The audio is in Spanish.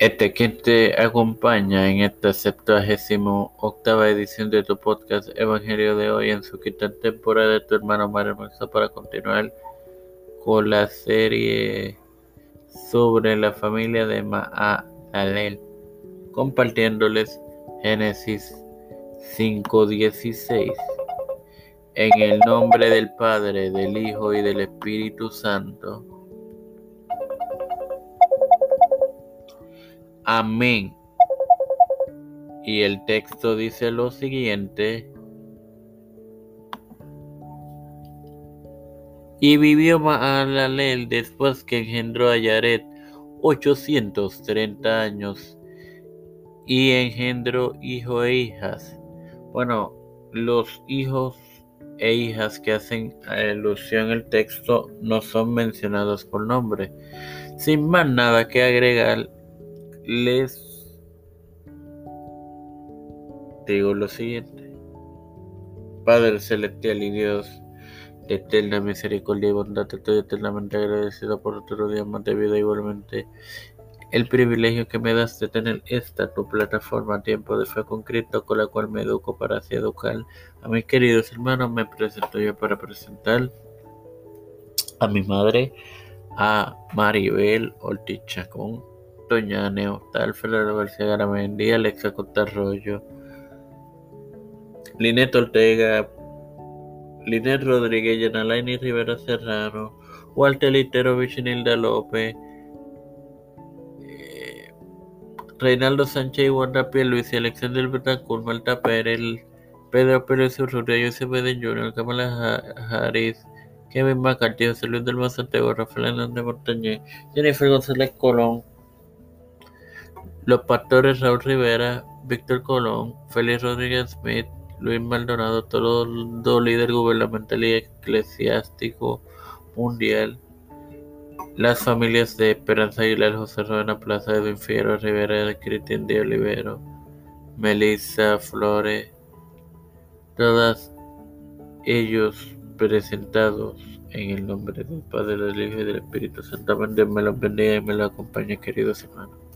Este quien te acompaña en esta septuagésimo octava edición de tu podcast Evangelio de hoy en su quinta temporada de tu hermano Mario Hermosa para continuar con la serie sobre la familia de Maalalel, compartiéndoles Génesis 5:16. En el nombre del Padre, del Hijo y del Espíritu Santo. Amén. Y el texto dice lo siguiente. Y vivió Maalalel después que engendró a Yaret 830 años y engendró hijos e hijas. Bueno, los hijos e hijas que hacen alusión al texto no son mencionados por nombre. Sin más nada que agregar, les digo lo siguiente. Padre celestial y Dios de eterna misericordia y bondad, estoy eternamente agradecido por otro día más de vida igualmente el privilegio que me das de tener esta tu plataforma Tiempo de Fe con Cristo con la cual me educo para así educar a mis queridos hermanos. Me presento yo para presentar a mi madre, a Maribel Ortiz Chacón, Doña Neotal Ferrero García Garamendi, Alexa Cotarroyo, Linet Ortega, Linet Rodríguez, Yanalaini Rivera Serrano, Walter Litero Vichinilda López, eh, Reinaldo Sánchez y Juan Luis Alexander Betancourt, Malta Pérez, Pedro Pérez Urrutia, José Biden Jr., Kamala Harris, Kevin McCarthy, José Luis del Mazantego, Rafael Hernández Montañez, Jennifer González Colón, los pastores Raúl Rivera, Víctor Colón, Félix Rodríguez Smith, Luis Maldonado, todo líder gubernamental y eclesiástico mundial, las familias de Esperanza Aguilar, José Rueda Plaza, Edwin Figueroa Rivera, Cristian de Olivero, Melissa Flores, todas ellos presentados en el nombre del Padre, del Hijo y del Espíritu Santo. Me los bendiga y me los acompañe, queridos hermanos.